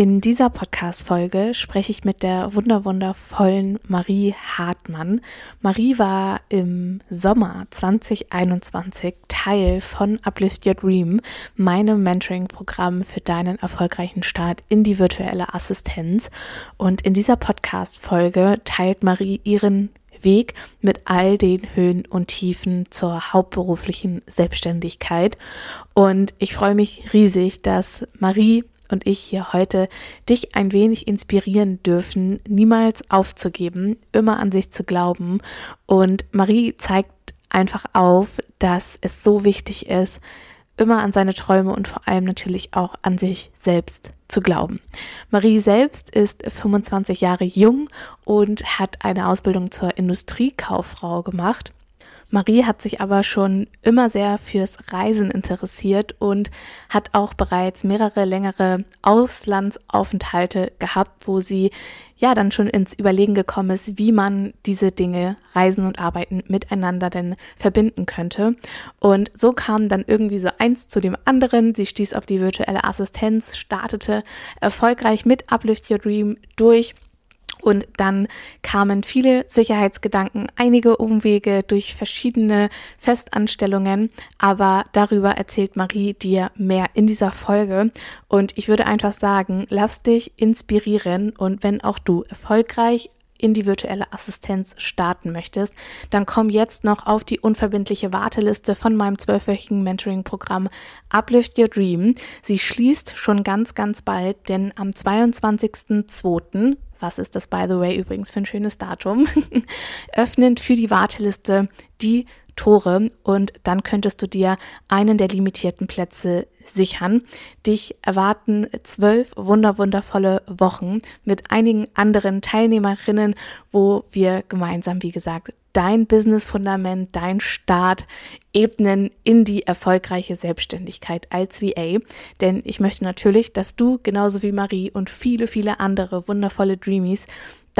In dieser Podcast-Folge spreche ich mit der wunderwundervollen Marie Hartmann. Marie war im Sommer 2021 Teil von Uplift Your Dream, meinem Mentoring-Programm für deinen erfolgreichen Start in die virtuelle Assistenz. Und in dieser Podcast-Folge teilt Marie ihren Weg mit all den Höhen und Tiefen zur hauptberuflichen Selbstständigkeit. Und ich freue mich riesig, dass Marie und ich hier heute dich ein wenig inspirieren dürfen, niemals aufzugeben, immer an sich zu glauben. Und Marie zeigt einfach auf, dass es so wichtig ist, immer an seine Träume und vor allem natürlich auch an sich selbst zu glauben. Marie selbst ist 25 Jahre jung und hat eine Ausbildung zur Industriekauffrau gemacht Marie hat sich aber schon immer sehr fürs Reisen interessiert und hat auch bereits mehrere längere Auslandsaufenthalte gehabt, wo sie ja dann schon ins Überlegen gekommen ist, wie man diese Dinge, Reisen und Arbeiten miteinander denn verbinden könnte. Und so kam dann irgendwie so eins zu dem anderen. Sie stieß auf die virtuelle Assistenz, startete erfolgreich mit Uplift Your Dream durch und dann kamen viele Sicherheitsgedanken, einige Umwege durch verschiedene Festanstellungen, aber darüber erzählt Marie dir mehr in dieser Folge. Und ich würde einfach sagen, lass dich inspirieren und wenn auch du erfolgreich in die virtuelle Assistenz starten möchtest, dann komm jetzt noch auf die unverbindliche Warteliste von meinem zwölfwöchigen Mentoring-Programm Uplift Your Dream. Sie schließt schon ganz, ganz bald, denn am 22.02 was ist das, by the way, übrigens für ein schönes Datum, öffnen für die Warteliste die Tore und dann könntest du dir einen der limitierten Plätze sichern. Dich erwarten zwölf wunderwundervolle Wochen mit einigen anderen Teilnehmerinnen, wo wir gemeinsam, wie gesagt, dein Business-Fundament, dein Start ebnen in die erfolgreiche Selbstständigkeit als VA. Denn ich möchte natürlich, dass du genauso wie Marie und viele, viele andere wundervolle Dreamies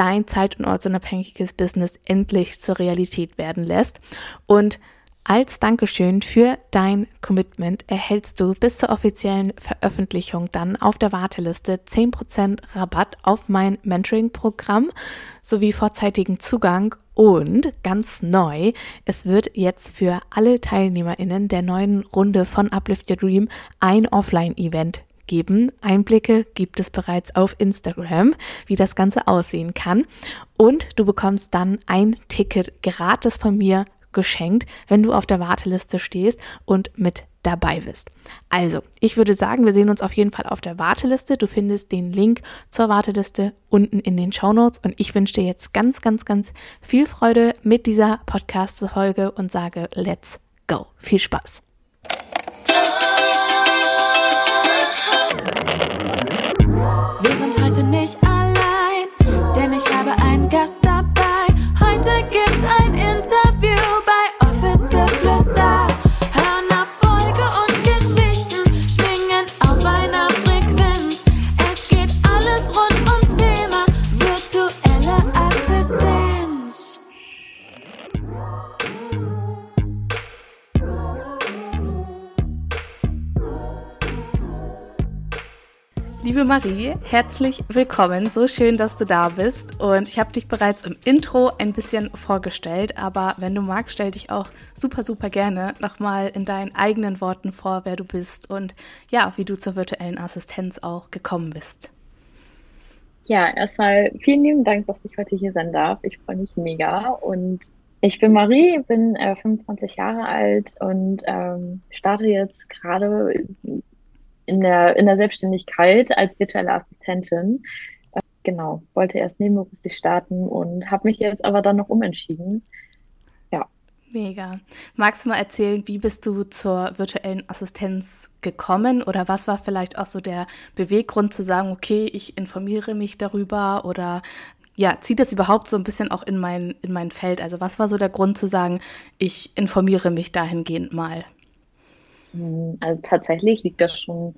dein zeit- und ortsunabhängiges Business endlich zur Realität werden lässt. Und als Dankeschön für dein Commitment erhältst du bis zur offiziellen Veröffentlichung dann auf der Warteliste 10% Rabatt auf mein Mentoring-Programm sowie vorzeitigen Zugang und ganz neu, es wird jetzt für alle TeilnehmerInnen der neuen Runde von Uplift Your Dream ein Offline-Event geben. Einblicke gibt es bereits auf Instagram, wie das Ganze aussehen kann. Und du bekommst dann ein Ticket gratis von mir geschenkt, wenn du auf der Warteliste stehst und mit dabei bist. Also, ich würde sagen, wir sehen uns auf jeden Fall auf der Warteliste. Du findest den Link zur Warteliste unten in den Show Notes und ich wünsche dir jetzt ganz, ganz, ganz viel Freude mit dieser Podcast-Folge und sage, let's go. Viel Spaß. Liebe Marie, herzlich willkommen. So schön, dass du da bist. Und ich habe dich bereits im Intro ein bisschen vorgestellt, aber wenn du magst, stell dich auch super, super gerne nochmal in deinen eigenen Worten vor, wer du bist und ja, wie du zur virtuellen Assistenz auch gekommen bist. Ja, erstmal vielen lieben Dank, dass ich heute hier sein darf. Ich freue mich mega. Und ich bin Marie, bin äh, 25 Jahre alt und ähm, starte jetzt gerade in der, in der Selbstständigkeit als virtuelle Assistentin. Äh, genau, wollte erst nebenberuflich starten und habe mich jetzt aber dann noch umentschieden. Ja. Mega. Magst du mal erzählen, wie bist du zur virtuellen Assistenz gekommen oder was war vielleicht auch so der Beweggrund zu sagen, okay, ich informiere mich darüber oder ja, zieht das überhaupt so ein bisschen auch in mein, in mein Feld? Also was war so der Grund zu sagen, ich informiere mich dahingehend mal? Also tatsächlich liegt das schon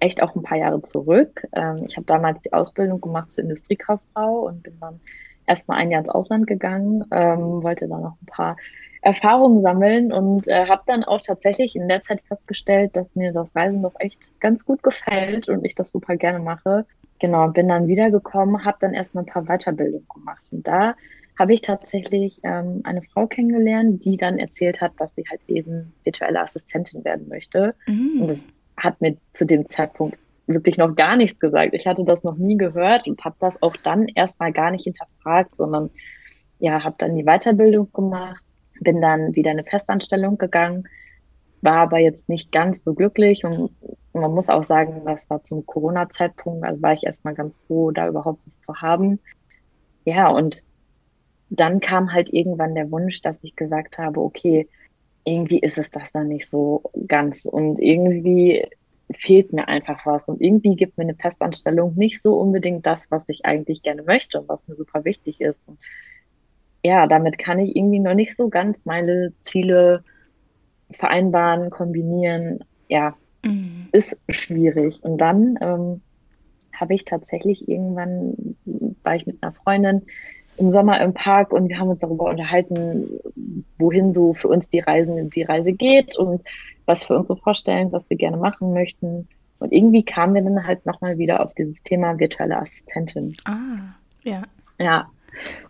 echt auch ein paar Jahre zurück. Ähm, ich habe damals die Ausbildung gemacht zur Industriekauffrau und bin dann erstmal ein Jahr ins Ausland gegangen, ähm, wollte dann noch ein paar Erfahrungen sammeln und äh, habe dann auch tatsächlich in der Zeit festgestellt, dass mir das Reisen doch echt ganz gut gefällt und ich das super gerne mache. genau, bin dann wiedergekommen, habe dann erstmal ein paar Weiterbildungen gemacht. Und da habe ich tatsächlich ähm, eine Frau kennengelernt, die dann erzählt hat, dass sie halt eben virtuelle Assistentin werden möchte. Mhm. Und das hat mir zu dem Zeitpunkt wirklich noch gar nichts gesagt. Ich hatte das noch nie gehört und habe das auch dann erstmal gar nicht hinterfragt, sondern ja, habe dann die Weiterbildung gemacht, bin dann wieder in eine Festanstellung gegangen, war aber jetzt nicht ganz so glücklich und man muss auch sagen, das war zum Corona-Zeitpunkt, also war ich erstmal ganz froh, da überhaupt was zu haben. Ja, und dann kam halt irgendwann der Wunsch, dass ich gesagt habe, okay, irgendwie ist es das dann nicht so ganz und irgendwie fehlt mir einfach was und irgendwie gibt mir eine Festanstellung nicht so unbedingt das, was ich eigentlich gerne möchte und was mir super wichtig ist. Und ja, damit kann ich irgendwie noch nicht so ganz meine Ziele vereinbaren, kombinieren. Ja, mhm. ist schwierig. Und dann ähm, habe ich tatsächlich irgendwann, war ich mit einer Freundin im Sommer im Park und wir haben uns darüber unterhalten, wohin so für uns die Reisen, die Reise geht und was wir uns so vorstellen, was wir gerne machen möchten. Und irgendwie kamen wir dann halt nochmal wieder auf dieses Thema virtuelle Assistentin. Ah, ja. Ja.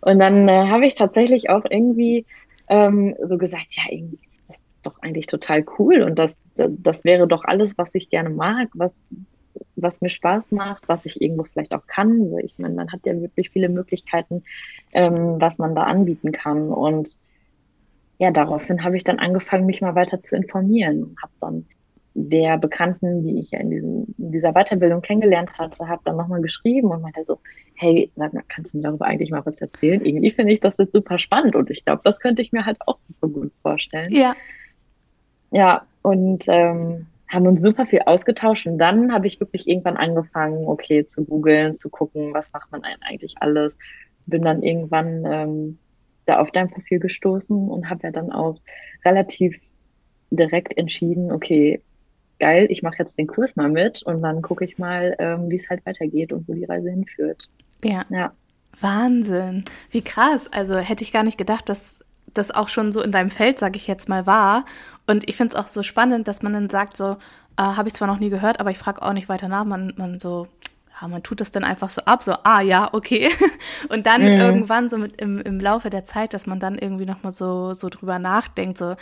Und dann äh, habe ich tatsächlich auch irgendwie ähm, so gesagt, ja, irgendwie ist das doch eigentlich total cool und das, das wäre doch alles, was ich gerne mag, was was mir Spaß macht, was ich irgendwo vielleicht auch kann. Ich meine, man hat ja wirklich viele Möglichkeiten, ähm, was man da anbieten kann. Und ja, daraufhin habe ich dann angefangen, mich mal weiter zu informieren und habe dann der Bekannten, die ich ja in, diesem, in dieser Weiterbildung kennengelernt hatte, habe dann nochmal geschrieben und meinte so, hey, sag mal, kannst du mir darüber eigentlich mal was erzählen? Irgendwie finde ich das jetzt super spannend und ich glaube, das könnte ich mir halt auch super gut vorstellen. Ja. Ja, und ähm, haben uns super viel ausgetauscht und dann habe ich wirklich irgendwann angefangen, okay, zu googeln, zu gucken, was macht man eigentlich alles. Bin dann irgendwann ähm, da auf dein Profil gestoßen und habe ja dann auch relativ direkt entschieden, okay, geil, ich mache jetzt den Kurs mal mit und dann gucke ich mal, ähm, wie es halt weitergeht und wo die Reise hinführt. Ja. ja. Wahnsinn. Wie krass. Also hätte ich gar nicht gedacht, dass das auch schon so in deinem Feld, sage ich jetzt mal, war. Und ich finde es auch so spannend, dass man dann sagt, so, äh, habe ich zwar noch nie gehört, aber ich frage auch nicht weiter nach. Man, man so, ja, man tut das dann einfach so ab, so, ah ja, okay. Und dann mhm. irgendwann so mit im, im Laufe der Zeit, dass man dann irgendwie nochmal so, so drüber nachdenkt, so,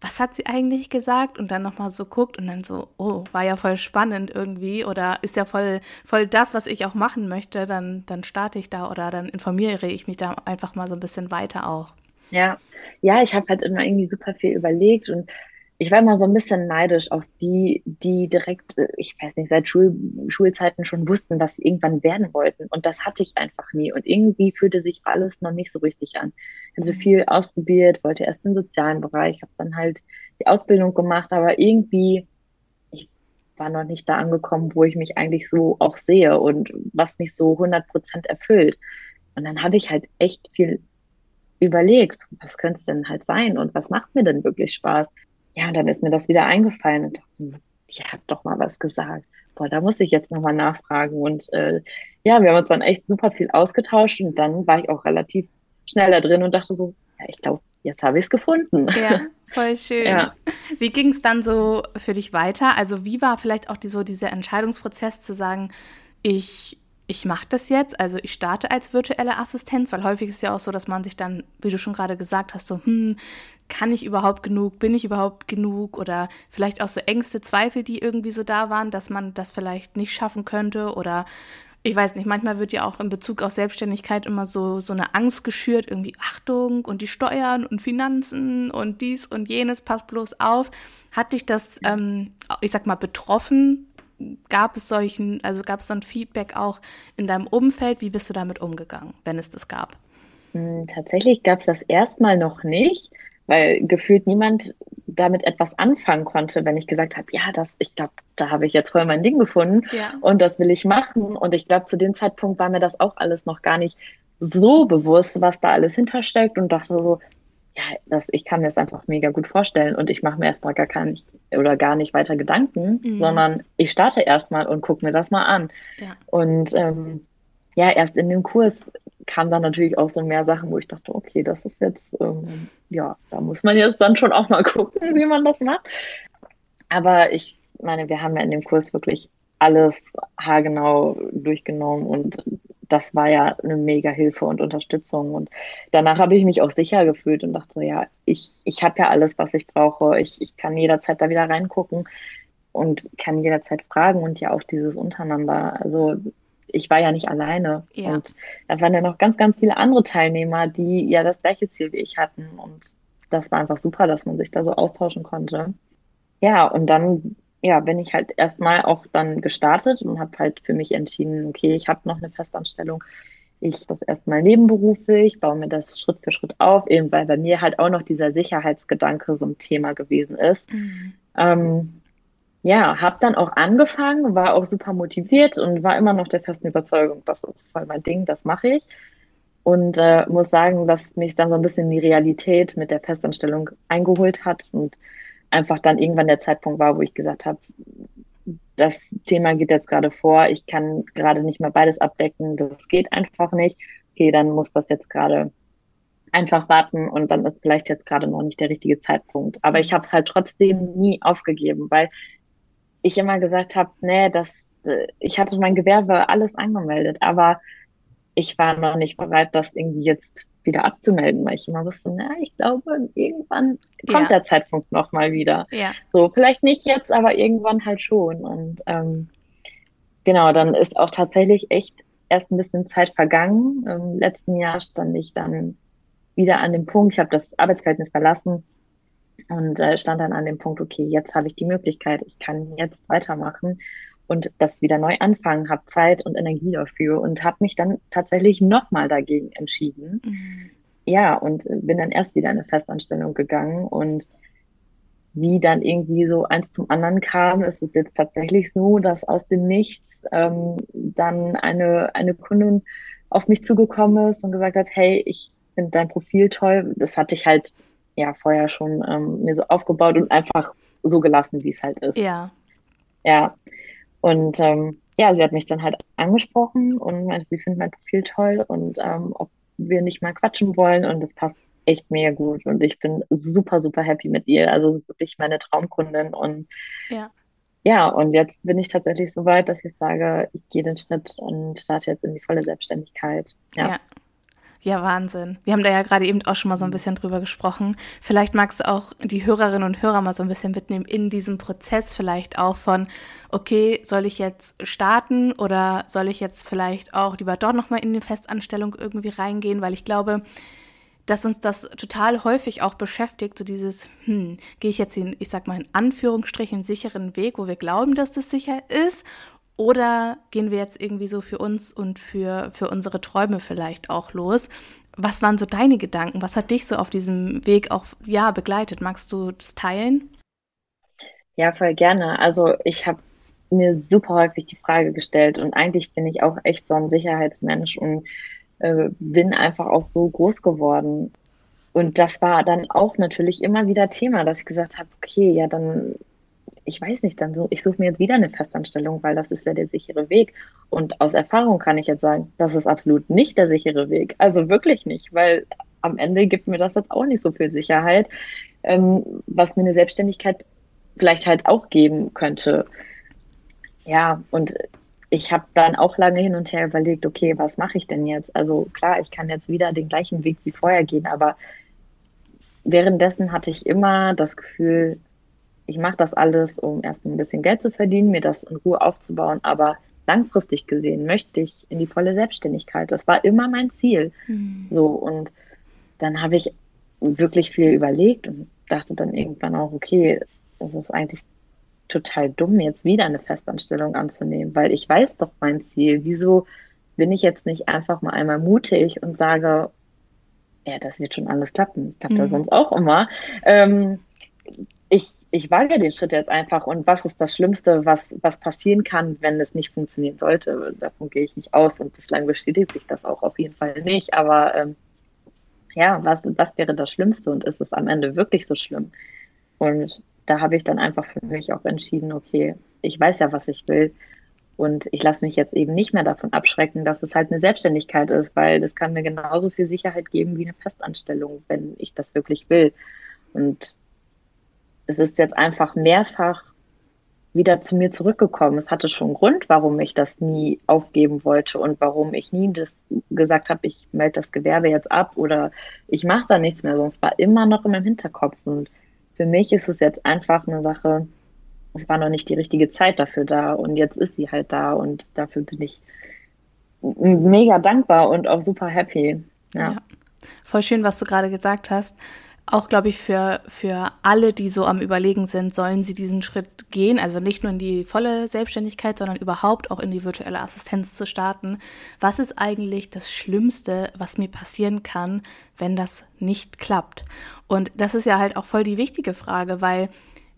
was hat sie eigentlich gesagt? Und dann nochmal so guckt und dann so, oh, war ja voll spannend irgendwie oder ist ja voll, voll das, was ich auch machen möchte, dann, dann starte ich da oder dann informiere ich mich da einfach mal so ein bisschen weiter auch. Ja, ja, ich habe halt immer irgendwie super viel überlegt und ich war immer so ein bisschen neidisch auf die, die direkt, äh, ich weiß nicht, seit Schul Schulzeiten schon wussten, was sie irgendwann werden wollten. Und das hatte ich einfach nie. Und irgendwie fühlte sich alles noch nicht so richtig an. Ich habe so mhm. viel ausprobiert, wollte erst den sozialen Bereich, habe dann halt die Ausbildung gemacht, aber irgendwie, ich war noch nicht da angekommen, wo ich mich eigentlich so auch sehe und was mich so 100 Prozent erfüllt. Und dann habe ich halt echt viel überlegt, was könnte es denn halt sein und was macht mir denn wirklich Spaß? Ja, und dann ist mir das wieder eingefallen und dachte, die hat doch mal was gesagt. Boah, da muss ich jetzt nochmal nachfragen. Und äh, ja, wir haben uns dann echt super viel ausgetauscht und dann war ich auch relativ schnell da drin und dachte so, ja, ich glaube, jetzt habe ich es gefunden. Ja, voll schön. Ja. Wie ging es dann so für dich weiter? Also wie war vielleicht auch die, so dieser Entscheidungsprozess zu sagen, ich ich mache das jetzt, also ich starte als virtuelle Assistenz, weil häufig ist es ja auch so, dass man sich dann, wie du schon gerade gesagt hast, so, hm, kann ich überhaupt genug, bin ich überhaupt genug? Oder vielleicht auch so Ängste, Zweifel, die irgendwie so da waren, dass man das vielleicht nicht schaffen könnte. Oder ich weiß nicht, manchmal wird ja auch in Bezug auf Selbstständigkeit immer so, so eine Angst geschürt, irgendwie Achtung und die Steuern und Finanzen und dies und jenes, pass bloß auf. Hat dich das, ähm, ich sag mal, betroffen, gab es solchen, also gab es so ein Feedback auch in deinem Umfeld? Wie bist du damit umgegangen, wenn es das gab? Hm, tatsächlich gab es das erstmal noch nicht, weil gefühlt niemand damit etwas anfangen konnte, wenn ich gesagt habe, ja, das, ich glaube, da habe ich jetzt voll mein Ding gefunden ja. und das will ich machen. Und ich glaube, zu dem Zeitpunkt war mir das auch alles noch gar nicht so bewusst, was da alles hintersteckt und dachte so, ja, das, ich kann mir das einfach mega gut vorstellen und ich mache mir erstmal gar kein, oder gar nicht weiter Gedanken, mhm. sondern ich starte erstmal und gucke mir das mal an. Ja. Und ähm, ja, erst in dem Kurs kamen dann natürlich auch so mehr Sachen, wo ich dachte, okay, das ist jetzt, ähm, ja, da muss man jetzt dann schon auch mal gucken, wie man das macht. Aber ich meine, wir haben ja in dem Kurs wirklich alles haargenau durchgenommen und das war ja eine mega Hilfe und Unterstützung. Und danach habe ich mich auch sicher gefühlt und dachte so, ja, ich, ich habe ja alles, was ich brauche. Ich, ich kann jederzeit da wieder reingucken und kann jederzeit fragen und ja auch dieses untereinander. Also ich war ja nicht alleine. Ja. Und da waren ja noch ganz, ganz viele andere Teilnehmer, die ja das gleiche Ziel wie ich hatten. Und das war einfach super, dass man sich da so austauschen konnte. Ja, und dann ja, bin ich halt erstmal auch dann gestartet und habe halt für mich entschieden, okay, ich habe noch eine Festanstellung. Ich das erstmal nebenberuflich, baue mir das Schritt für Schritt auf, eben weil bei mir halt auch noch dieser Sicherheitsgedanke so ein Thema gewesen ist. Mhm. Ähm, ja, habe dann auch angefangen, war auch super motiviert und war immer noch der festen Überzeugung, das ist voll mein Ding, das mache ich. Und äh, muss sagen, dass mich dann so ein bisschen die Realität mit der Festanstellung eingeholt hat und einfach dann irgendwann der Zeitpunkt war, wo ich gesagt habe, das Thema geht jetzt gerade vor, ich kann gerade nicht mehr beides abdecken, das geht einfach nicht. Okay, dann muss das jetzt gerade einfach warten und dann ist vielleicht jetzt gerade noch nicht der richtige Zeitpunkt. Aber ich habe es halt trotzdem nie aufgegeben, weil ich immer gesagt habe, nee, das, äh, ich hatte mein Gewerbe alles angemeldet, aber ich war noch nicht bereit, das irgendwie jetzt wieder abzumelden, weil ich immer wusste, na, ich glaube, irgendwann kommt ja. der Zeitpunkt nochmal wieder. Ja. So, vielleicht nicht jetzt, aber irgendwann halt schon. Und ähm, genau, dann ist auch tatsächlich echt erst ein bisschen Zeit vergangen. Im letzten Jahr stand ich dann wieder an dem Punkt, ich habe das Arbeitsverhältnis verlassen und äh, stand dann an dem Punkt, okay, jetzt habe ich die Möglichkeit, ich kann jetzt weitermachen und das wieder neu anfangen, habe Zeit und Energie dafür und habe mich dann tatsächlich nochmal dagegen entschieden. Mhm. Ja, und bin dann erst wieder in eine Festanstellung gegangen und wie dann irgendwie so eins zum anderen kam, ist es jetzt tatsächlich so, dass aus dem Nichts ähm, dann eine, eine Kundin auf mich zugekommen ist und gesagt hat, hey, ich finde dein Profil toll. Das hatte ich halt ja vorher schon ähm, mir so aufgebaut und einfach so gelassen, wie es halt ist. Ja. Ja. Und ähm, ja, sie hat mich dann halt angesprochen und meinte, sie findet mein Profil toll und ähm, ob wir nicht mal quatschen wollen und das passt echt mega gut und ich bin super, super happy mit ihr. Also es ist wirklich meine Traumkundin und ja. Ja, und jetzt bin ich tatsächlich so weit, dass ich sage, ich gehe den Schritt und starte jetzt in die volle Selbstständigkeit. Ja. ja. Ja, Wahnsinn. Wir haben da ja gerade eben auch schon mal so ein bisschen drüber gesprochen. Vielleicht magst du auch die Hörerinnen und Hörer mal so ein bisschen mitnehmen in diesem Prozess, vielleicht auch von, okay, soll ich jetzt starten oder soll ich jetzt vielleicht auch lieber dort nochmal in die Festanstellung irgendwie reingehen, weil ich glaube, dass uns das total häufig auch beschäftigt, so dieses, hm, gehe ich jetzt in, ich sag mal in Anführungsstrichen, sicheren Weg, wo wir glauben, dass das sicher ist, oder gehen wir jetzt irgendwie so für uns und für, für unsere Träume vielleicht auch los? Was waren so deine Gedanken? Was hat dich so auf diesem Weg auch ja, begleitet? Magst du das teilen? Ja, voll gerne. Also ich habe mir super häufig die Frage gestellt und eigentlich bin ich auch echt so ein Sicherheitsmensch und äh, bin einfach auch so groß geworden. Und das war dann auch natürlich immer wieder Thema, dass ich gesagt habe, okay, ja, dann ich weiß nicht, dann so, ich suche mir jetzt wieder eine Festanstellung, weil das ist ja der sichere Weg. Und aus Erfahrung kann ich jetzt sagen, das ist absolut nicht der sichere Weg. Also wirklich nicht, weil am Ende gibt mir das jetzt auch nicht so viel Sicherheit, ähm, was mir eine Selbstständigkeit vielleicht halt auch geben könnte. Ja, und ich habe dann auch lange hin und her überlegt, okay, was mache ich denn jetzt? Also klar, ich kann jetzt wieder den gleichen Weg wie vorher gehen, aber währenddessen hatte ich immer das Gefühl, ich mache das alles, um erst ein bisschen Geld zu verdienen, mir das in Ruhe aufzubauen, aber langfristig gesehen möchte ich in die volle Selbstständigkeit. Das war immer mein Ziel. Mhm. So und dann habe ich wirklich viel überlegt und dachte dann irgendwann auch, okay, es ist eigentlich total dumm, jetzt wieder eine Festanstellung anzunehmen, weil ich weiß doch mein Ziel. Wieso bin ich jetzt nicht einfach mal einmal mutig und sage, ja, das wird schon alles klappen. Das klappt mhm. ja sonst auch immer. Ähm, ich, ich wage den Schritt jetzt einfach und was ist das Schlimmste, was, was passieren kann, wenn es nicht funktionieren sollte? Davon gehe ich nicht aus und bislang bestätigt sich das auch auf jeden Fall nicht. Aber ähm, ja, was, was wäre das Schlimmste und ist es am Ende wirklich so schlimm? Und da habe ich dann einfach für mich auch entschieden, okay, ich weiß ja, was ich will. Und ich lasse mich jetzt eben nicht mehr davon abschrecken, dass es halt eine Selbstständigkeit ist, weil das kann mir genauso viel Sicherheit geben wie eine Festanstellung, wenn ich das wirklich will. Und es ist jetzt einfach mehrfach wieder zu mir zurückgekommen. Es hatte schon einen Grund, warum ich das nie aufgeben wollte und warum ich nie das gesagt habe, ich melde das Gewerbe jetzt ab oder ich mache da nichts mehr. Sonst war immer noch in meinem Hinterkopf. Und für mich ist es jetzt einfach eine Sache, es war noch nicht die richtige Zeit dafür da und jetzt ist sie halt da und dafür bin ich mega dankbar und auch super happy. Ja. ja. Voll schön, was du gerade gesagt hast auch, glaube ich, für, für alle, die so am Überlegen sind, sollen sie diesen Schritt gehen, also nicht nur in die volle Selbstständigkeit, sondern überhaupt auch in die virtuelle Assistenz zu starten. Was ist eigentlich das Schlimmste, was mir passieren kann, wenn das nicht klappt? Und das ist ja halt auch voll die wichtige Frage, weil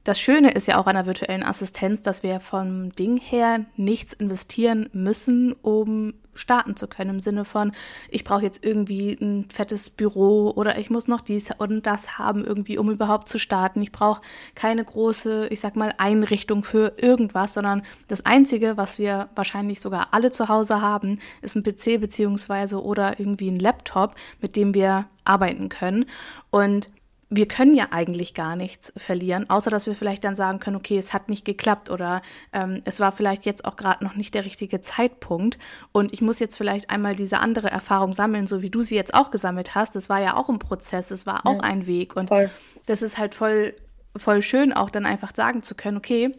das Schöne ist ja auch an der virtuellen Assistenz, dass wir vom Ding her nichts investieren müssen, um starten zu können. Im Sinne von, ich brauche jetzt irgendwie ein fettes Büro oder ich muss noch dies und das haben irgendwie, um überhaupt zu starten. Ich brauche keine große, ich sag mal, Einrichtung für irgendwas, sondern das Einzige, was wir wahrscheinlich sogar alle zu Hause haben, ist ein PC beziehungsweise oder irgendwie ein Laptop, mit dem wir arbeiten können. Und wir können ja eigentlich gar nichts verlieren, außer dass wir vielleicht dann sagen können, okay, es hat nicht geklappt oder ähm, es war vielleicht jetzt auch gerade noch nicht der richtige Zeitpunkt und ich muss jetzt vielleicht einmal diese andere Erfahrung sammeln, so wie du sie jetzt auch gesammelt hast. Das war ja auch ein Prozess, es war auch ja, ein Weg und voll. das ist halt voll, voll schön, auch dann einfach sagen zu können, okay,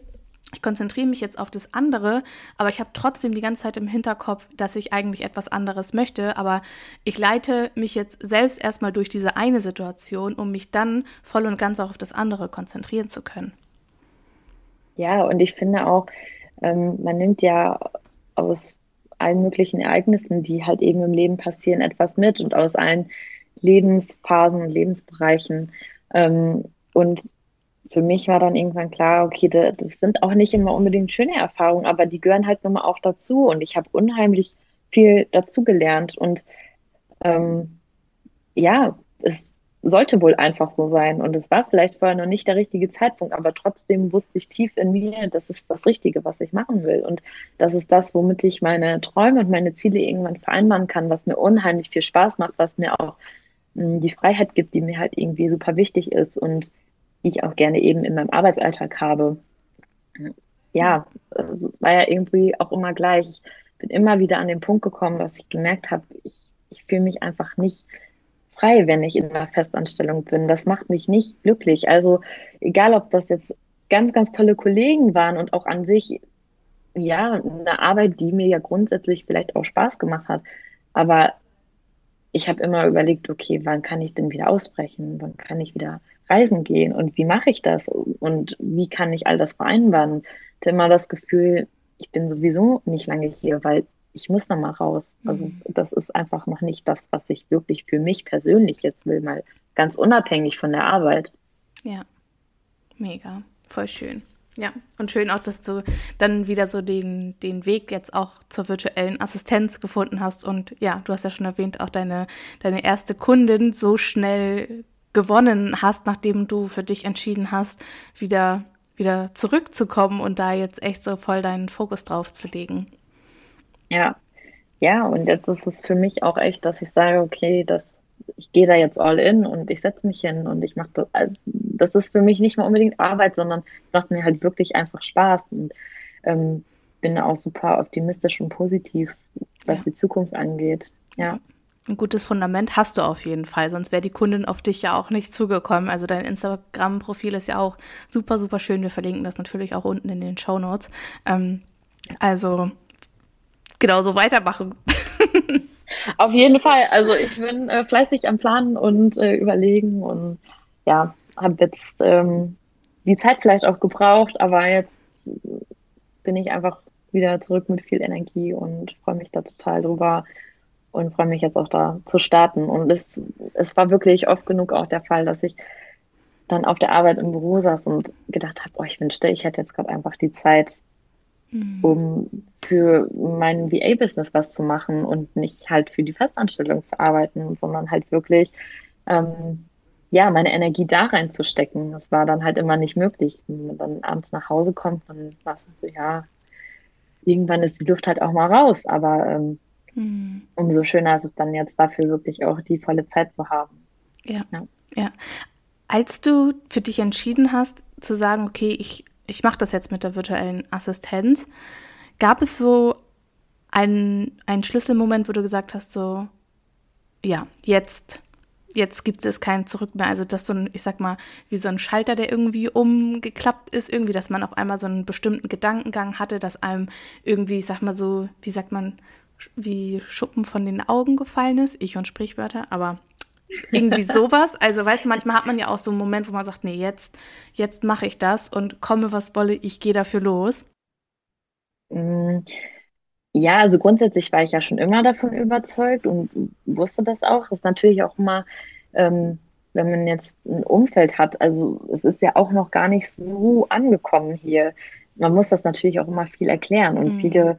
ich konzentriere mich jetzt auf das andere, aber ich habe trotzdem die ganze Zeit im Hinterkopf, dass ich eigentlich etwas anderes möchte. Aber ich leite mich jetzt selbst erstmal durch diese eine Situation, um mich dann voll und ganz auch auf das andere konzentrieren zu können. Ja, und ich finde auch, ähm, man nimmt ja aus allen möglichen Ereignissen, die halt eben im Leben passieren, etwas mit und aus allen Lebensphasen und Lebensbereichen. Ähm, und für mich war dann irgendwann klar, okay, das sind auch nicht immer unbedingt schöne Erfahrungen, aber die gehören halt nun mal auch dazu. Und ich habe unheimlich viel dazu gelernt und ähm, ja, es sollte wohl einfach so sein. Und es war vielleicht vorher noch nicht der richtige Zeitpunkt, aber trotzdem wusste ich tief in mir, das ist das Richtige, was ich machen will. Und das ist das, womit ich meine Träume und meine Ziele irgendwann vereinbaren kann, was mir unheimlich viel Spaß macht, was mir auch hm, die Freiheit gibt, die mir halt irgendwie super wichtig ist. Und die ich auch gerne eben in meinem Arbeitsalltag habe. Ja, es war ja irgendwie auch immer gleich. Ich bin immer wieder an den Punkt gekommen, dass ich gemerkt habe, ich, ich fühle mich einfach nicht frei, wenn ich in einer Festanstellung bin. Das macht mich nicht glücklich. Also egal, ob das jetzt ganz, ganz tolle Kollegen waren und auch an sich, ja, eine Arbeit, die mir ja grundsätzlich vielleicht auch Spaß gemacht hat. Aber ich habe immer überlegt, okay, wann kann ich denn wieder ausbrechen? Wann kann ich wieder reisen gehen und wie mache ich das und wie kann ich all das vereinbaren? Ich habe immer das Gefühl, ich bin sowieso nicht lange hier, weil ich muss noch mal raus. Also mhm. das ist einfach noch nicht das, was ich wirklich für mich persönlich jetzt will, mal ganz unabhängig von der Arbeit. Ja, mega, voll schön. Ja, und schön auch, dass du dann wieder so den, den Weg jetzt auch zur virtuellen Assistenz gefunden hast. Und ja, du hast ja schon erwähnt, auch deine, deine erste Kundin so schnell gewonnen hast, nachdem du für dich entschieden hast, wieder, wieder zurückzukommen und da jetzt echt so voll deinen Fokus drauf zu legen. Ja, ja, und jetzt ist es für mich auch echt, dass ich sage, okay, das, ich gehe da jetzt all in und ich setze mich hin und ich mache das. Also, das ist für mich nicht mal unbedingt Arbeit, sondern macht mir halt wirklich einfach Spaß und ähm, bin auch super optimistisch und positiv, was ja. die Zukunft angeht. Ja. Ein gutes Fundament hast du auf jeden Fall, sonst wäre die Kundin auf dich ja auch nicht zugekommen. Also dein Instagram-Profil ist ja auch super, super schön. Wir verlinken das natürlich auch unten in den Show Notes. Ähm, also genau so weitermachen. Auf jeden Fall. Also ich bin äh, fleißig am Planen und äh, überlegen und ja, habe jetzt ähm, die Zeit vielleicht auch gebraucht, aber jetzt bin ich einfach wieder zurück mit viel Energie und freue mich da total drüber, und freue mich jetzt auch da zu starten. Und es, es war wirklich oft genug auch der Fall, dass ich dann auf der Arbeit im Büro saß und gedacht habe, oh, ich wünschte, ich hätte jetzt gerade einfach die Zeit, mhm. um für mein VA-Business was zu machen und nicht halt für die Festanstellung zu arbeiten, sondern halt wirklich ähm, ja, meine Energie da reinzustecken. Das war dann halt immer nicht möglich. Wenn man dann abends nach Hause kommt, dann war es so, ja, irgendwann ist die Luft halt auch mal raus. Aber ähm, Mhm. Umso schöner ist es dann jetzt dafür wirklich auch die volle Zeit zu haben. Ja, ja. ja. Als du für dich entschieden hast, zu sagen, okay, ich ich mache das jetzt mit der virtuellen Assistenz. Gab es so einen, einen Schlüsselmoment, wo du gesagt hast, so, ja, jetzt, jetzt gibt es kein Zurück mehr. Also das so ein, ich sag mal, wie so ein Schalter, der irgendwie umgeklappt ist, irgendwie, dass man auf einmal so einen bestimmten Gedankengang hatte, dass einem irgendwie, ich sag mal so, wie sagt man, wie Schuppen von den Augen gefallen ist. Ich und Sprichwörter, aber irgendwie sowas. Also, weißt du, manchmal hat man ja auch so einen Moment, wo man sagt, nee, jetzt, jetzt mache ich das und komme, was wolle, ich gehe dafür los. Mm, ja, also grundsätzlich war ich ja schon immer davon überzeugt und wusste das auch. Das ist natürlich auch immer, ähm, wenn man jetzt ein Umfeld hat, also es ist ja auch noch gar nicht so angekommen hier. Man muss das natürlich auch immer viel erklären und mhm. viele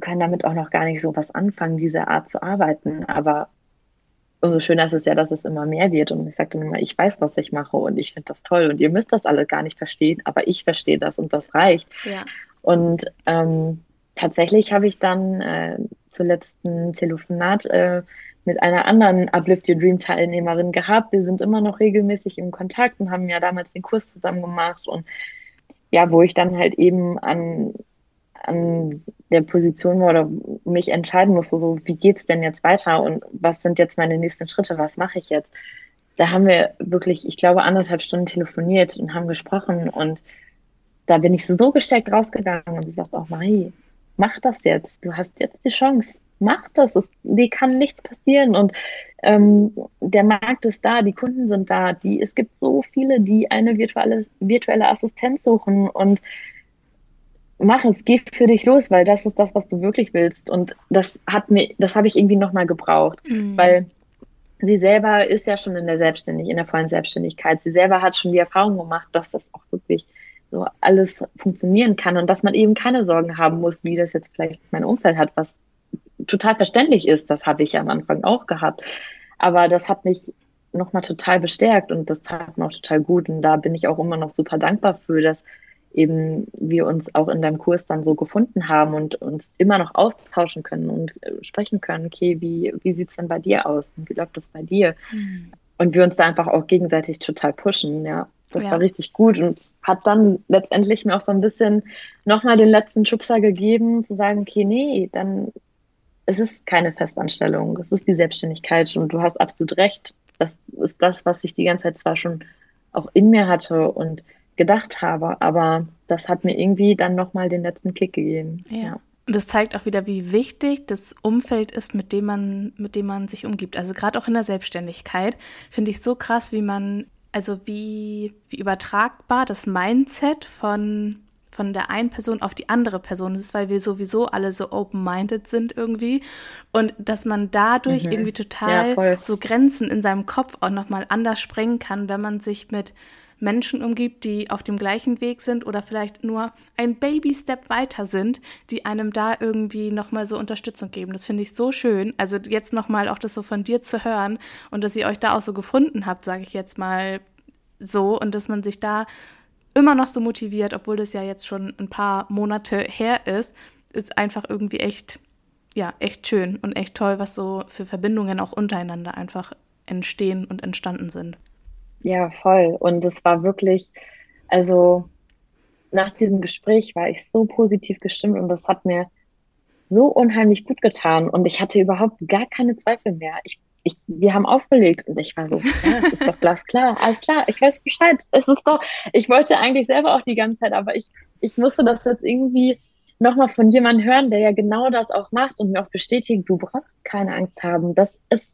können damit auch noch gar nicht so was anfangen, diese Art zu arbeiten. Aber umso schöner ist es ja, dass es immer mehr wird. Und ich sage dann immer, ich weiß, was ich mache und ich finde das toll. Und ihr müsst das alle gar nicht verstehen, aber ich verstehe das und das reicht. Ja. Und ähm, tatsächlich habe ich dann äh, zuletzt ein Telefonat äh, mit einer anderen Uplift Your Dream Teilnehmerin gehabt. Wir sind immer noch regelmäßig im Kontakt und haben ja damals den Kurs zusammen gemacht und ja, wo ich dann halt eben an an der Position war oder mich entscheiden musste, so wie geht's denn jetzt weiter und was sind jetzt meine nächsten Schritte, was mache ich jetzt? Da haben wir wirklich, ich glaube, anderthalb Stunden telefoniert und haben gesprochen und da bin ich so gesteckt rausgegangen und sie sagt auch, Marie, mach das jetzt, du hast jetzt die Chance, mach das, es, dir kann nichts passieren und ähm, der Markt ist da, die Kunden sind da, die, es gibt so viele, die eine virtuelle, virtuelle Assistenz suchen und mach es, geh für dich los, weil das ist das, was du wirklich willst. Und das hat mir, das habe ich irgendwie nochmal gebraucht, mhm. weil sie selber ist ja schon in der Selbstständigkeit, in der vollen Selbstständigkeit. Sie selber hat schon die Erfahrung gemacht, dass das auch wirklich so alles funktionieren kann und dass man eben keine Sorgen haben muss, wie das jetzt vielleicht mein Umfeld hat, was total verständlich ist. Das habe ich am Anfang auch gehabt. Aber das hat mich nochmal total bestärkt und das tat mir auch total gut. Und da bin ich auch immer noch super dankbar für, dass eben wir uns auch in deinem Kurs dann so gefunden haben und uns immer noch austauschen können und äh, sprechen können, okay, wie, wie sieht es denn bei dir aus und wie läuft das bei dir? Mhm. Und wir uns da einfach auch gegenseitig total pushen, ja. Das ja. war richtig gut und hat dann letztendlich mir auch so ein bisschen nochmal den letzten Schubser gegeben, zu sagen, okay, nee, dann es ist keine Festanstellung, es ist die Selbstständigkeit und du hast absolut recht. Das ist das, was ich die ganze Zeit zwar schon auch in mir hatte und gedacht habe. Aber das hat mir irgendwie dann nochmal den letzten Kick gegeben. Ja. ja. Und das zeigt auch wieder, wie wichtig das Umfeld ist, mit dem man, mit dem man sich umgibt. Also gerade auch in der Selbstständigkeit finde ich so krass, wie man, also wie, wie übertragbar das Mindset von von der einen Person auf die andere Person ist, weil wir sowieso alle so open-minded sind irgendwie und dass man dadurch mhm. irgendwie total ja, so Grenzen in seinem Kopf auch nochmal anders sprengen kann, wenn man sich mit Menschen umgibt, die auf dem gleichen Weg sind oder vielleicht nur ein Baby-Step weiter sind, die einem da irgendwie nochmal so Unterstützung geben. Das finde ich so schön. Also jetzt nochmal auch das so von dir zu hören und dass ihr euch da auch so gefunden habt, sage ich jetzt mal so, und dass man sich da immer noch so motiviert, obwohl das ja jetzt schon ein paar Monate her ist, ist einfach irgendwie echt, ja, echt schön und echt toll, was so für Verbindungen auch untereinander einfach entstehen und entstanden sind. Ja, voll. Und es war wirklich, also nach diesem Gespräch war ich so positiv gestimmt und das hat mir so unheimlich gut getan und ich hatte überhaupt gar keine Zweifel mehr. Ich, ich, wir haben aufgelegt und ich war so, ja, ist doch glasklar, alles klar, ich weiß Bescheid. Es ist doch, ich wollte eigentlich selber auch die ganze Zeit, aber ich, ich musste das jetzt irgendwie nochmal von jemandem hören, der ja genau das auch macht und mir auch bestätigt, du brauchst keine Angst haben. Das ist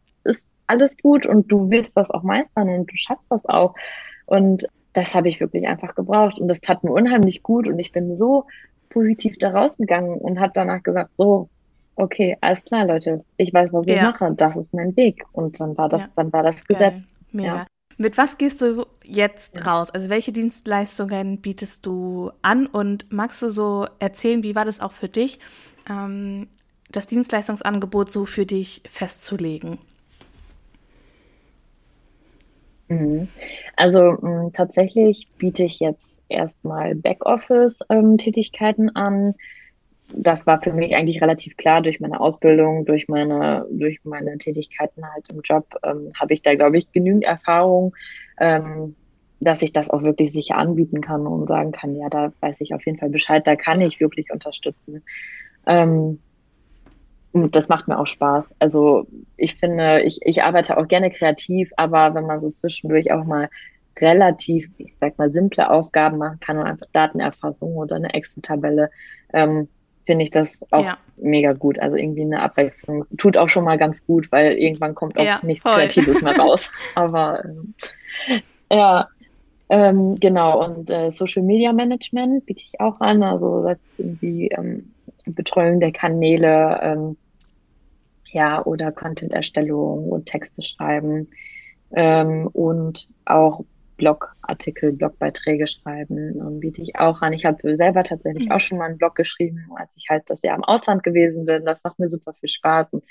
alles gut und du willst das auch meistern und du schaffst das auch. Und das habe ich wirklich einfach gebraucht und das tat mir unheimlich gut und ich bin so positiv da rausgegangen und habe danach gesagt, so, okay, alles klar, Leute, ich weiß, was ich ja. mache, das ist mein Weg. Und dann war das, ja. dann war das Gesetz. Ja. Mit was gehst du jetzt raus? Also welche Dienstleistungen bietest du an und magst du so erzählen, wie war das auch für dich, ähm, das Dienstleistungsangebot so für dich festzulegen? Mhm. Also mh, mm, tatsächlich biete ich jetzt erstmal Backoffice-Tätigkeiten ähm, an. Das war für mich eigentlich relativ klar durch meine Ausbildung, durch meine, durch meine Tätigkeiten halt im Job, ähm, habe ich da, glaube ich, genügend Erfahrung. Ähm, dass ich das auch wirklich sicher anbieten kann und sagen kann, ja, da weiß ich auf jeden Fall Bescheid, da kann ich wirklich unterstützen. Ähm, und das macht mir auch Spaß. Also ich finde, ich, ich arbeite auch gerne kreativ, aber wenn man so zwischendurch auch mal relativ, ich sag mal, simple Aufgaben machen kann und einfach Datenerfassung oder eine Excel-Tabelle, ähm, finde ich das auch ja. mega gut. Also irgendwie eine Abwechslung tut auch schon mal ganz gut, weil irgendwann kommt auch ja, nichts voll. Kreatives mehr raus. Aber ähm, ja, ähm, genau. Und äh, Social Media Management biete ich auch an. Also das ist irgendwie ähm, Betreuung der Kanäle, ähm, ja, oder Content-Erstellung und Texte schreiben ähm, und auch Blogartikel, Blogbeiträge schreiben ähm, biete ich auch an. Ich habe selber tatsächlich mhm. auch schon mal einen Blog geschrieben, als ich halt das Jahr im Ausland gewesen bin. Das macht mir super viel Spaß und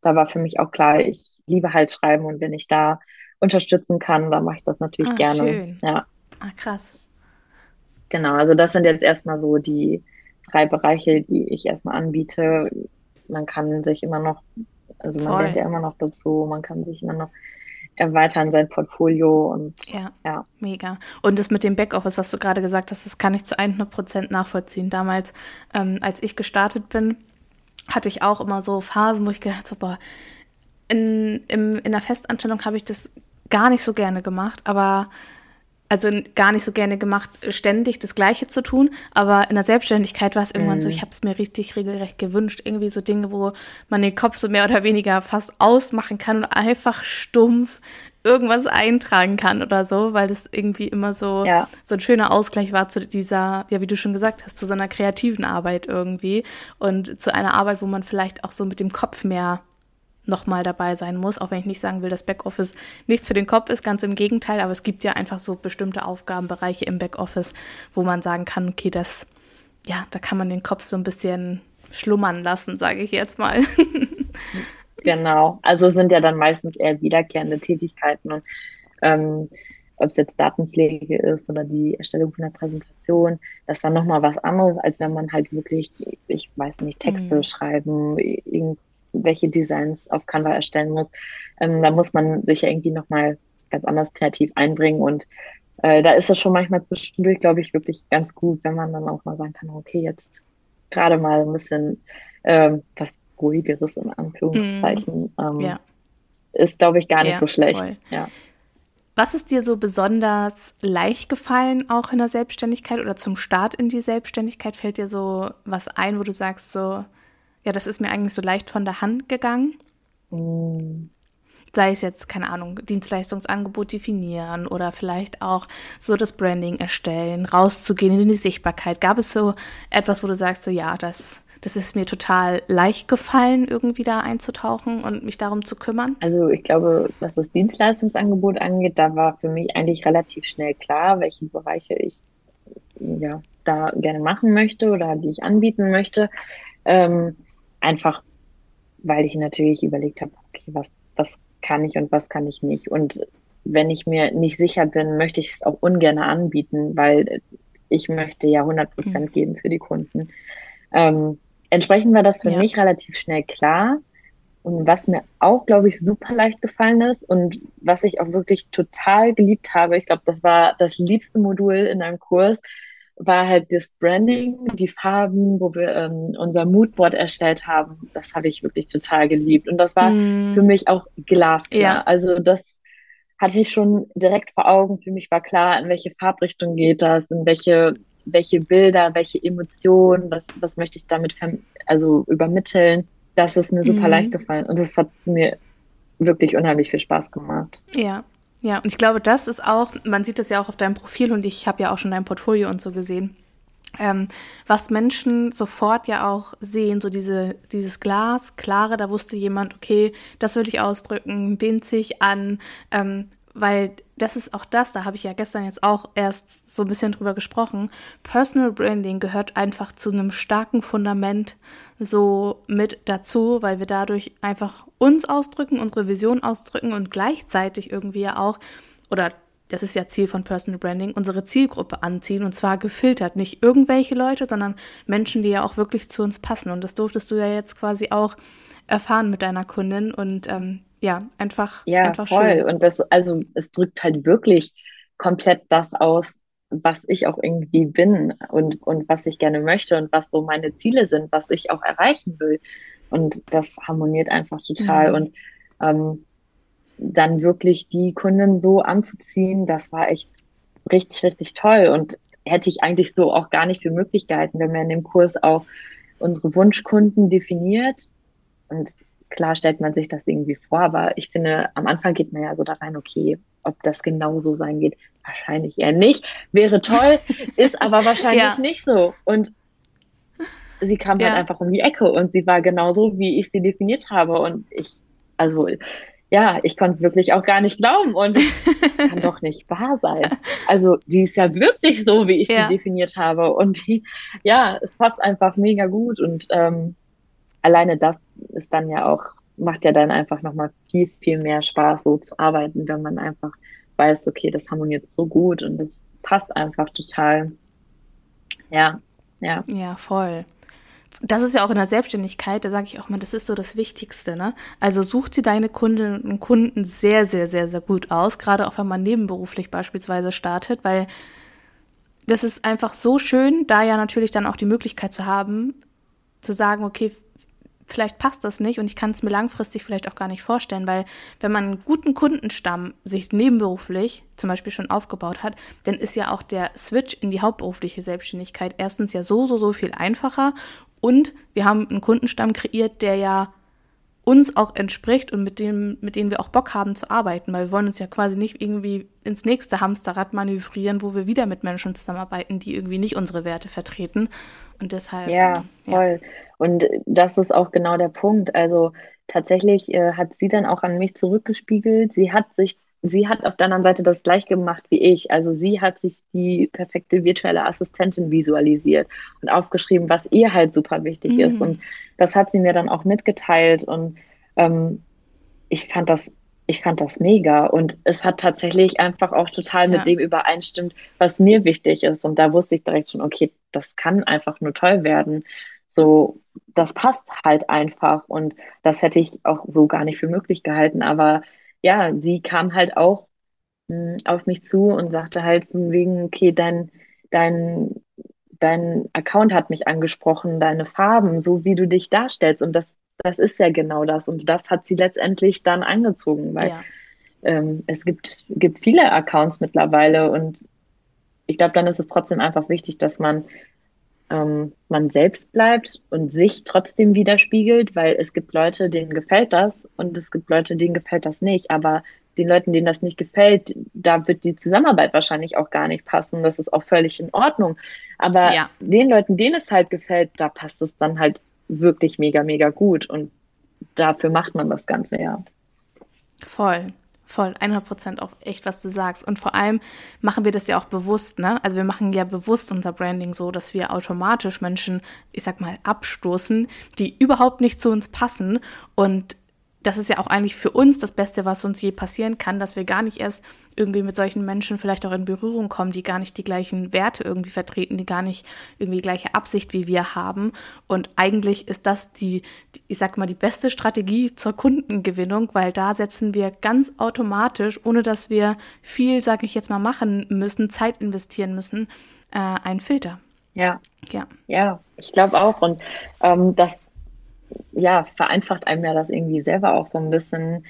da war für mich auch klar, ich liebe halt Schreiben und wenn ich da unterstützen kann, dann mache ich das natürlich ah, gerne. Schön. Ja. Ah, krass. Genau, also das sind jetzt erstmal so die drei Bereiche, die ich erstmal anbiete. Man kann sich immer noch, also man Voll. lernt ja immer noch dazu, man kann sich immer noch erweitern sein Portfolio und ja, ja. mega. Und das mit dem Backoffice, was du gerade gesagt hast, das kann ich zu 100 Prozent nachvollziehen. Damals, ähm, als ich gestartet bin, hatte ich auch immer so Phasen, wo ich gedacht habe, boah, in, in, in der Festanstellung habe ich das gar nicht so gerne gemacht, aber also gar nicht so gerne gemacht, ständig das Gleiche zu tun, aber in der Selbstständigkeit war es irgendwann mhm. so, ich habe es mir richtig regelrecht gewünscht, irgendwie so Dinge, wo man den Kopf so mehr oder weniger fast ausmachen kann und einfach stumpf irgendwas eintragen kann oder so, weil das irgendwie immer so, ja. so ein schöner Ausgleich war zu dieser, ja, wie du schon gesagt hast, zu so einer kreativen Arbeit irgendwie und zu einer Arbeit, wo man vielleicht auch so mit dem Kopf mehr nochmal dabei sein muss, auch wenn ich nicht sagen will, dass Backoffice nichts für den Kopf ist, ganz im Gegenteil, aber es gibt ja einfach so bestimmte Aufgabenbereiche im Backoffice, wo man sagen kann, okay, das, ja, da kann man den Kopf so ein bisschen schlummern lassen, sage ich jetzt mal. genau, also sind ja dann meistens eher wiederkehrende Tätigkeiten und ähm, ob es jetzt Datenpflege ist oder die Erstellung von der Präsentation, das ist dann nochmal was anderes, als wenn man halt wirklich, ich weiß nicht, Texte mhm. schreiben, irgend welche Designs auf Canva erstellen muss. Ähm, da muss man sich ja irgendwie nochmal ganz anders kreativ einbringen und äh, da ist es schon manchmal zwischendurch, glaube ich, wirklich ganz gut, wenn man dann auch mal sagen kann, okay, jetzt gerade mal ein bisschen ähm, was ruhigeres in Anführungszeichen. Mm, ähm, ja. Ist, glaube ich, gar nicht ja, so schlecht. Ja. Was ist dir so besonders leicht gefallen, auch in der Selbstständigkeit oder zum Start in die Selbstständigkeit? Fällt dir so was ein, wo du sagst, so, ja, das ist mir eigentlich so leicht von der Hand gegangen. Mm. Sei es jetzt, keine Ahnung, Dienstleistungsangebot definieren oder vielleicht auch so das Branding erstellen, rauszugehen in die Sichtbarkeit. Gab es so etwas, wo du sagst, so ja, das, das ist mir total leicht gefallen, irgendwie da einzutauchen und mich darum zu kümmern? Also ich glaube, was das Dienstleistungsangebot angeht, da war für mich eigentlich relativ schnell klar, welche Bereiche ich ja da gerne machen möchte oder die ich anbieten möchte. Ähm, einfach, weil ich natürlich überlegt habe, okay, was, was kann ich und was kann ich nicht. Und wenn ich mir nicht sicher bin, möchte ich es auch ungern anbieten, weil ich möchte ja 100 Prozent mhm. geben für die Kunden. Ähm, entsprechend war das für ja. mich relativ schnell klar. Und was mir auch, glaube ich, super leicht gefallen ist und was ich auch wirklich total geliebt habe, ich glaube, das war das liebste Modul in einem Kurs, war halt das Branding, die Farben, wo wir ähm, unser Moodboard erstellt haben. Das habe ich wirklich total geliebt. Und das war mm. für mich auch glasklar. Ja. Also das hatte ich schon direkt vor Augen. Für mich war klar, in welche Farbrichtung geht das, in welche, welche Bilder, welche Emotionen, was, was möchte ich damit also übermitteln. Das ist mir super mm. leicht gefallen. Und das hat mir wirklich unheimlich viel Spaß gemacht. Ja, ja, und ich glaube, das ist auch, man sieht das ja auch auf deinem Profil und ich habe ja auch schon dein Portfolio und so gesehen. Ähm, was Menschen sofort ja auch sehen, so diese, dieses Glas, klare, da wusste jemand, okay, das würde ich ausdrücken, dehnt sich an, ähm, weil das ist auch das, da habe ich ja gestern jetzt auch erst so ein bisschen drüber gesprochen. Personal Branding gehört einfach zu einem starken Fundament so mit dazu, weil wir dadurch einfach uns ausdrücken, unsere Vision ausdrücken und gleichzeitig irgendwie ja auch, oder das ist ja Ziel von Personal Branding, unsere Zielgruppe anziehen und zwar gefiltert. Nicht irgendwelche Leute, sondern Menschen, die ja auch wirklich zu uns passen. Und das durftest du ja jetzt quasi auch erfahren mit deiner Kundin und ähm, ja, einfach, ja, einfach voll. Schön. Und das, also es drückt halt wirklich komplett das aus, was ich auch irgendwie bin und, und was ich gerne möchte und was so meine Ziele sind, was ich auch erreichen will. Und das harmoniert einfach total. Mhm. Und ähm, dann wirklich die Kunden so anzuziehen, das war echt richtig, richtig toll. Und hätte ich eigentlich so auch gar nicht für möglich gehalten, wenn wir in dem Kurs auch unsere Wunschkunden definiert. Und klar stellt man sich das irgendwie vor, aber ich finde, am Anfang geht man ja so da rein, okay, ob das genau so sein geht, wahrscheinlich eher nicht. Wäre toll, ist aber wahrscheinlich ja. nicht so. Und sie kam halt ja. halt einfach um die Ecke und sie war genauso, wie ich sie definiert habe. Und ich, also ja, ich konnte es wirklich auch gar nicht glauben und das kann doch nicht wahr sein. Also die ist ja wirklich so, wie ich ja. sie definiert habe und die, ja, es passt einfach mega gut und ähm, alleine das ist dann ja auch, macht ja dann einfach nochmal viel, viel mehr Spaß, so zu arbeiten, wenn man einfach weiß, okay, das harmoniert so gut und das passt einfach total. Ja, ja. Ja, voll das ist ja auch in der Selbstständigkeit, da sage ich auch mal, das ist so das Wichtigste. Ne? Also such dir deine Kundinnen und Kunden sehr, sehr, sehr, sehr gut aus, gerade auch wenn man nebenberuflich beispielsweise startet, weil das ist einfach so schön, da ja natürlich dann auch die Möglichkeit zu haben, zu sagen, okay, vielleicht passt das nicht und ich kann es mir langfristig vielleicht auch gar nicht vorstellen, weil wenn man einen guten Kundenstamm sich nebenberuflich zum Beispiel schon aufgebaut hat, dann ist ja auch der Switch in die hauptberufliche Selbstständigkeit erstens ja so, so, so viel einfacher und wir haben einen Kundenstamm kreiert, der ja uns auch entspricht und mit dem, mit denen wir auch Bock haben zu arbeiten, weil wir wollen uns ja quasi nicht irgendwie ins nächste Hamsterrad manövrieren, wo wir wieder mit Menschen zusammenarbeiten, die irgendwie nicht unsere Werte vertreten. Und deshalb. Ja, ja. Und das ist auch genau der Punkt. Also tatsächlich äh, hat sie dann auch an mich zurückgespiegelt. Sie hat sich sie hat auf der anderen Seite das gleich gemacht wie ich. Also sie hat sich die perfekte virtuelle Assistentin visualisiert und aufgeschrieben, was ihr halt super wichtig mhm. ist. Und das hat sie mir dann auch mitgeteilt. Und ähm, ich fand das, ich fand das mega. Und es hat tatsächlich einfach auch total ja. mit dem übereinstimmt, was mir wichtig ist. Und da wusste ich direkt schon, okay, das kann einfach nur toll werden. So, das passt halt einfach. Und das hätte ich auch so gar nicht für möglich gehalten. Aber ja, sie kam halt auch mh, hm, auf mich zu und sagte halt von wegen, okay, dein, dein, dein Account hat mich angesprochen, deine Farben, so wie du dich darstellst. Und das, das ist ja genau das. Und das hat sie letztendlich dann angezogen, weil ja. ähm, es gibt, gibt viele Accounts mittlerweile und ich glaube, dann ist es trotzdem einfach wichtig, dass man ähm, man selbst bleibt und sich trotzdem widerspiegelt, weil es gibt Leute, denen gefällt das und es gibt Leute, denen gefällt das nicht. Aber den Leuten, denen das nicht gefällt, da wird die Zusammenarbeit wahrscheinlich auch gar nicht passen. Das ist auch völlig in Ordnung. Aber ja. den Leuten, denen es halt gefällt, da passt es dann halt wirklich mega, mega gut. Und dafür macht man das Ganze ja. Voll. Voll, 100 Prozent auch echt, was du sagst. Und vor allem machen wir das ja auch bewusst, ne? Also wir machen ja bewusst unser Branding so, dass wir automatisch Menschen, ich sag mal, abstoßen, die überhaupt nicht zu uns passen und das ist ja auch eigentlich für uns das Beste, was uns je passieren kann, dass wir gar nicht erst irgendwie mit solchen Menschen vielleicht auch in Berührung kommen, die gar nicht die gleichen Werte irgendwie vertreten, die gar nicht irgendwie die gleiche Absicht wie wir haben. Und eigentlich ist das die, die ich sag mal, die beste Strategie zur Kundengewinnung, weil da setzen wir ganz automatisch, ohne dass wir viel, sage ich jetzt mal, machen müssen, Zeit investieren müssen, äh, einen Filter. Ja. Ja. Ja, ich glaube auch. Und ähm, das ja, vereinfacht einem ja das irgendwie selber auch so ein bisschen,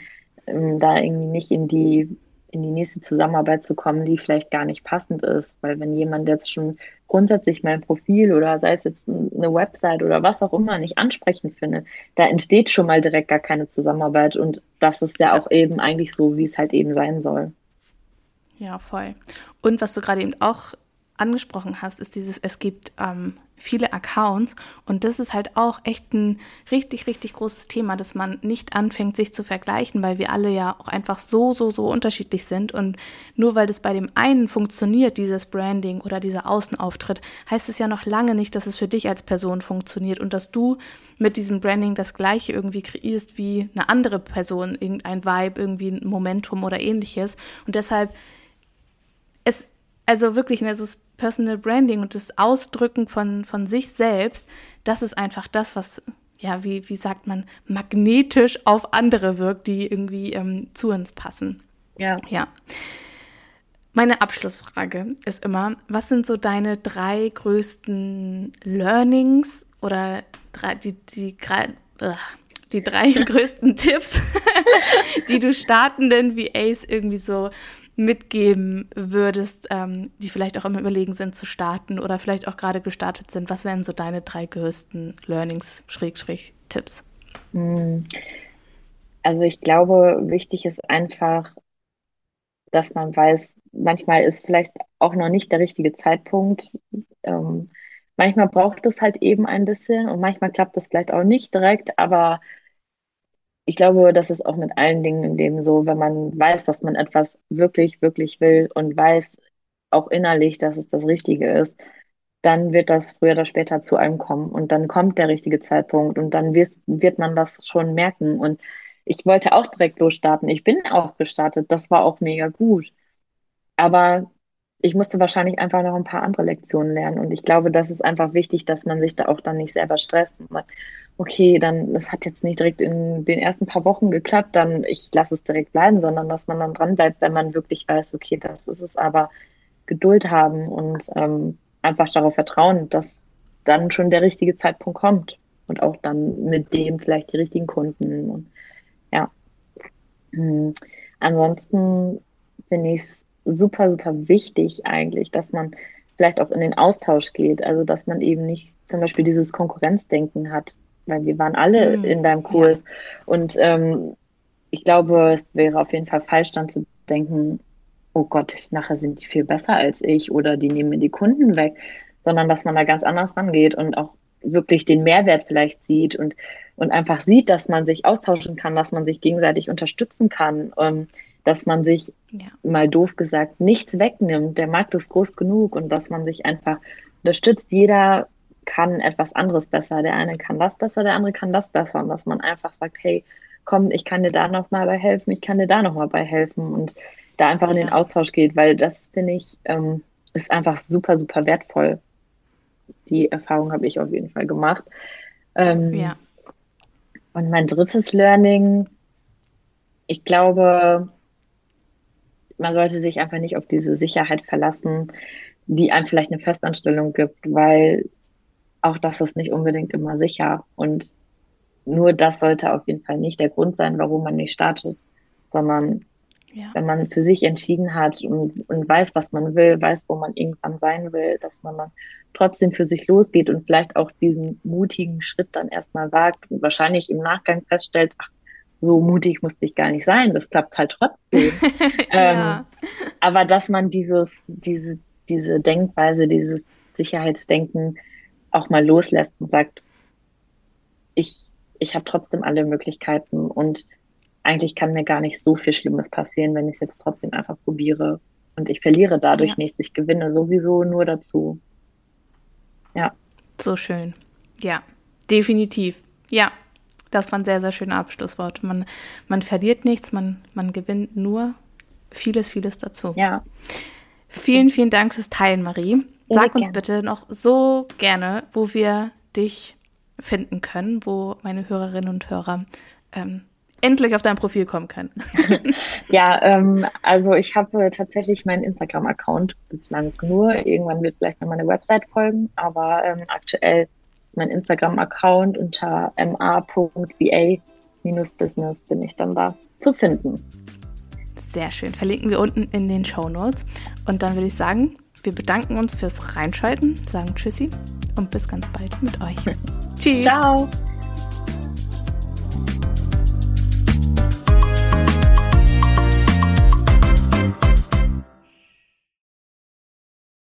ähm, da irgendwie nicht in die, in die nächste Zusammenarbeit zu kommen, die vielleicht gar nicht passend ist. Weil wenn jemand jetzt schon grundsätzlich mein Profil oder sei es jetzt eine Website oder was auch immer nicht ansprechend findet, da entsteht schon mal direkt gar keine Zusammenarbeit. Und das ist ja auch eben eigentlich so, wie es halt eben sein soll. Ja, voll. Und was du gerade eben auch angesprochen hast, ist dieses, es gibt ähm, viele Accounts. Und das ist halt auch echt ein richtig, richtig großes Thema, dass man nicht anfängt, sich zu vergleichen, weil wir alle ja auch einfach so, so, so unterschiedlich sind. Und nur weil das bei dem einen funktioniert, dieses Branding oder dieser Außenauftritt, heißt es ja noch lange nicht, dass es für dich als Person funktioniert und dass du mit diesem Branding das gleiche irgendwie kreierst wie eine andere Person, irgendein Vibe, irgendwie ein Momentum oder ähnliches. Und deshalb es also wirklich, also das Personal Branding und das Ausdrücken von, von sich selbst, das ist einfach das, was, ja, wie, wie sagt man, magnetisch auf andere wirkt, die irgendwie ähm, zu uns passen. Ja. Ja. Meine Abschlussfrage ist immer, was sind so deine drei größten Learnings oder drei, die, die, die drei größten Tipps, die du startenden VAs irgendwie so mitgeben würdest, ähm, die vielleicht auch immer überlegen sind zu starten oder vielleicht auch gerade gestartet sind? Was wären so deine drei größten Learnings, Schräg, Tipps? Hm. Also ich glaube, wichtig ist einfach, dass man weiß, manchmal ist vielleicht auch noch nicht der richtige Zeitpunkt. Ähm, manchmal braucht es halt eben ein bisschen und manchmal klappt es vielleicht auch nicht direkt, aber ich glaube, das ist auch mit allen Dingen im Leben so, wenn man weiß, dass man etwas wirklich, wirklich will und weiß auch innerlich, dass es das Richtige ist, dann wird das früher oder später zu einem kommen und dann kommt der richtige Zeitpunkt und dann wird, wird man das schon merken. Und ich wollte auch direkt losstarten. Ich bin auch gestartet. Das war auch mega gut. Aber ich musste wahrscheinlich einfach noch ein paar andere Lektionen lernen. Und ich glaube, das ist einfach wichtig, dass man sich da auch dann nicht selber stresst. Okay, dann, das hat jetzt nicht direkt in den ersten paar Wochen geklappt, dann ich lasse es direkt bleiben, sondern dass man dann dran bleibt, wenn man wirklich weiß, okay, das ist es, aber Geduld haben und ähm, einfach darauf vertrauen, dass dann schon der richtige Zeitpunkt kommt und auch dann mit dem vielleicht die richtigen Kunden. Und, ja. Mhm. Ansonsten finde ich es super, super wichtig eigentlich, dass man vielleicht auch in den Austausch geht. Also, dass man eben nicht zum Beispiel dieses Konkurrenzdenken hat, weil wir waren alle mhm. in deinem Kurs. Ja. Und ähm, ich glaube, es wäre auf jeden Fall falsch, dann zu denken, oh Gott, nachher sind die viel besser als ich oder die nehmen mir die Kunden weg, sondern dass man da ganz anders rangeht und auch wirklich den Mehrwert vielleicht sieht und, und einfach sieht, dass man sich austauschen kann, dass man sich gegenseitig unterstützen kann, ähm, dass man sich, ja. mal doof gesagt, nichts wegnimmt. Der Markt ist groß genug und dass man sich einfach unterstützt. Jeder kann etwas anderes besser. Der eine kann das besser, der andere kann das besser. Und dass man einfach sagt, hey, komm, ich kann dir da nochmal bei helfen, ich kann dir da nochmal bei helfen und da einfach in den Austausch geht, weil das finde ich, ähm, ist einfach super, super wertvoll. Die Erfahrung habe ich auf jeden Fall gemacht. Ähm, ja. Und mein drittes Learning, ich glaube, man sollte sich einfach nicht auf diese Sicherheit verlassen, die einem vielleicht eine Festanstellung gibt, weil auch das ist nicht unbedingt immer sicher. Und nur das sollte auf jeden Fall nicht der Grund sein, warum man nicht startet, sondern ja. wenn man für sich entschieden hat und, und weiß, was man will, weiß, wo man irgendwann sein will, dass man dann trotzdem für sich losgeht und vielleicht auch diesen mutigen Schritt dann erstmal wagt und wahrscheinlich im Nachgang feststellt, ach, so mutig musste ich gar nicht sein, das klappt halt trotzdem. ja. ähm, aber dass man dieses, diese, diese Denkweise, dieses Sicherheitsdenken auch mal loslässt und sagt, ich, ich habe trotzdem alle Möglichkeiten und eigentlich kann mir gar nicht so viel Schlimmes passieren, wenn ich es jetzt trotzdem einfach probiere. Und ich verliere dadurch ja. nichts. Ich gewinne sowieso nur dazu. Ja. So schön. Ja, definitiv. Ja, das waren sehr, sehr schöne Abschlussworte. Man, man verliert nichts, man, man gewinnt nur vieles, vieles dazu. Ja. Vielen, vielen Dank fürs Teilen, Marie. Sag uns bitte noch so gerne, wo wir dich finden können, wo meine Hörerinnen und Hörer ähm, endlich auf dein Profil kommen können. ja, ähm, also ich habe tatsächlich meinen Instagram-Account bislang nur. Irgendwann wird vielleicht noch meine Website folgen, aber ähm, aktuell mein Instagram-Account unter ma.va-business bin ich dann da zu finden. Sehr schön. Verlinken wir unten in den Show Notes. Und dann würde ich sagen, wir bedanken uns fürs Reinschalten, sagen Tschüssi und bis ganz bald mit euch. Tschüss. Ciao.